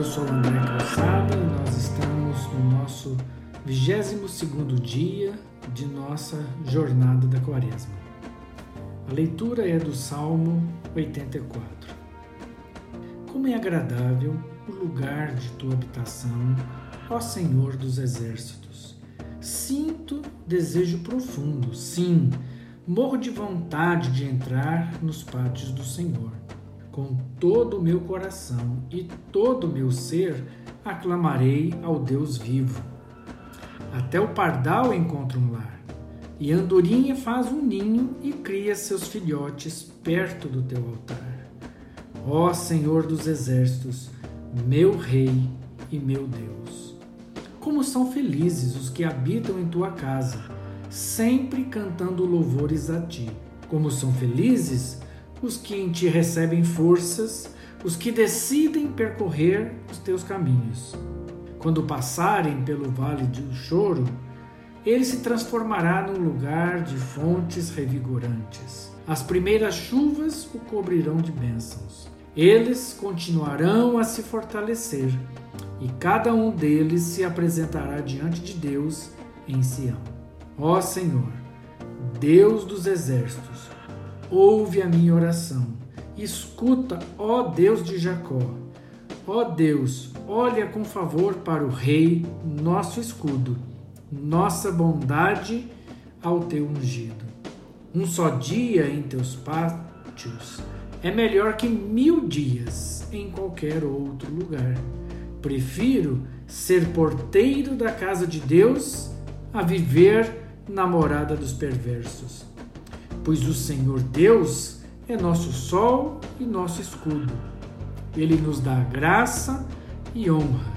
Eu sou André Calçada e nós estamos no nosso 22 dia de nossa jornada da Quaresma. A leitura é do Salmo 84. Como é agradável o lugar de tua habitação, ó Senhor dos exércitos. Sinto desejo profundo, sim, morro de vontade de entrar nos pátios do Senhor com todo o meu coração e todo o meu ser aclamarei ao Deus vivo. Até o pardal encontra um lar, e a andorinha faz um ninho e cria seus filhotes perto do teu altar. Ó Senhor dos exércitos, meu Rei e meu Deus. Como são felizes os que habitam em tua casa, sempre cantando louvores a ti. Como são felizes os que em ti recebem forças, os que decidem percorrer os teus caminhos. Quando passarem pelo vale do choro, ele se transformará num lugar de fontes revigorantes. As primeiras chuvas o cobrirão de bênçãos. Eles continuarão a se fortalecer, e cada um deles se apresentará diante de Deus em Sião. Ó Senhor, Deus dos exércitos, ouve a minha oração. Escuta, ó Deus de Jacó. Ó Deus, olha com favor para o Rei, nosso escudo, nossa bondade ao teu ungido. Um só dia em teus pátios é melhor que mil dias em qualquer outro lugar. Prefiro ser porteiro da casa de Deus a viver na morada dos perversos pois o Senhor Deus é nosso sol e nosso escudo. Ele nos dá graça e honra.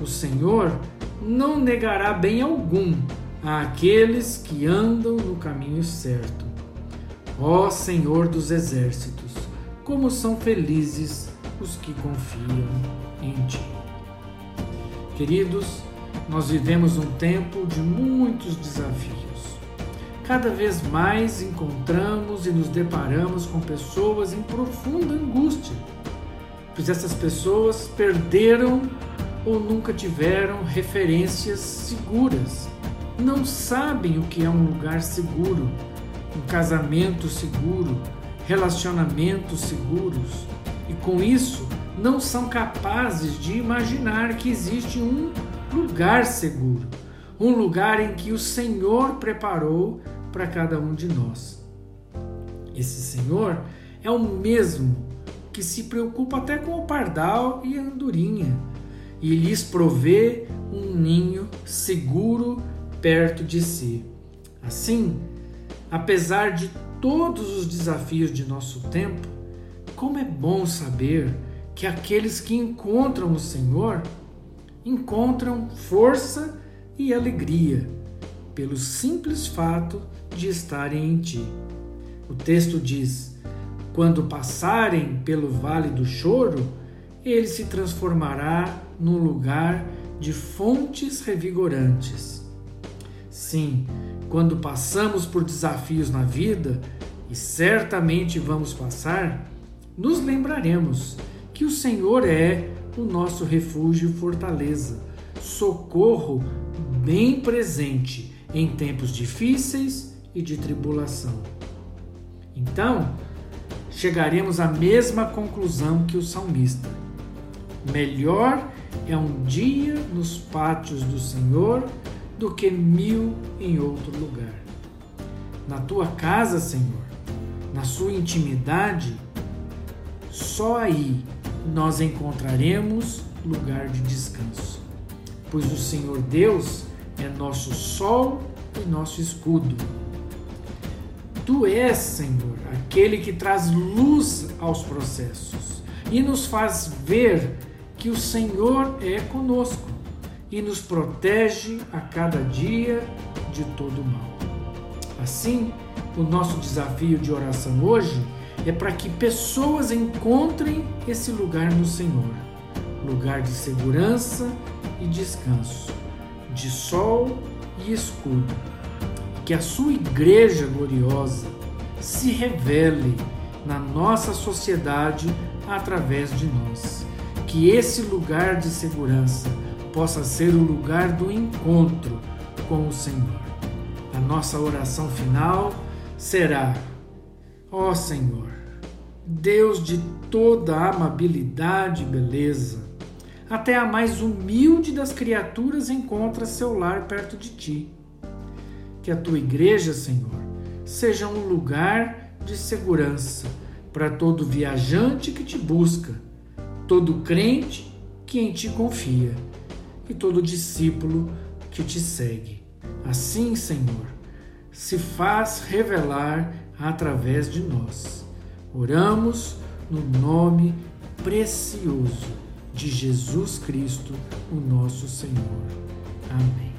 O Senhor não negará bem algum àqueles que andam no caminho certo. Ó Senhor dos exércitos, como são felizes os que confiam em Ti. Queridos, nós vivemos um tempo de muitos desafios cada vez mais encontramos e nos deparamos com pessoas em profunda angústia, pois essas pessoas perderam ou nunca tiveram referências seguras, não sabem o que é um lugar seguro, um casamento seguro, relacionamentos seguros, e com isso não são capazes de imaginar que existe um lugar seguro, um lugar em que o Senhor preparou para cada um de nós. Esse Senhor é o mesmo que se preocupa até com o pardal e a andorinha e lhes provê um ninho seguro perto de si. Assim, apesar de todos os desafios de nosso tempo, como é bom saber que aqueles que encontram o Senhor encontram força e alegria pelo simples fato de estarem em ti. O texto diz: Quando passarem pelo vale do choro, ele se transformará num lugar de fontes revigorantes. Sim, quando passamos por desafios na vida, e certamente vamos passar, nos lembraremos que o Senhor é o nosso refúgio e fortaleza, socorro bem presente em tempos difíceis e de tribulação. Então, chegaremos à mesma conclusão que o salmista. Melhor é um dia nos pátios do Senhor do que mil em outro lugar. Na tua casa, Senhor, na sua intimidade, só aí nós encontraremos lugar de descanso. Pois o Senhor Deus é nosso sol e nosso escudo Tu és, Senhor, aquele que traz luz aos processos e nos faz ver que o Senhor é conosco e nos protege a cada dia de todo mal. Assim, o nosso desafio de oração hoje é para que pessoas encontrem esse lugar no Senhor lugar de segurança e descanso, de sol e escudo que a sua igreja gloriosa se revele na nossa sociedade através de nós. que esse lugar de segurança possa ser o lugar do encontro com o Senhor. A nossa oração final será: Ó Senhor, Deus de toda amabilidade e beleza, até a mais humilde das criaturas encontra seu lar perto de ti. Que a tua igreja, Senhor, seja um lugar de segurança para todo viajante que te busca, todo crente que em ti confia e todo discípulo que te segue. Assim, Senhor, se faz revelar através de nós. Oramos no nome precioso de Jesus Cristo, o nosso Senhor. Amém.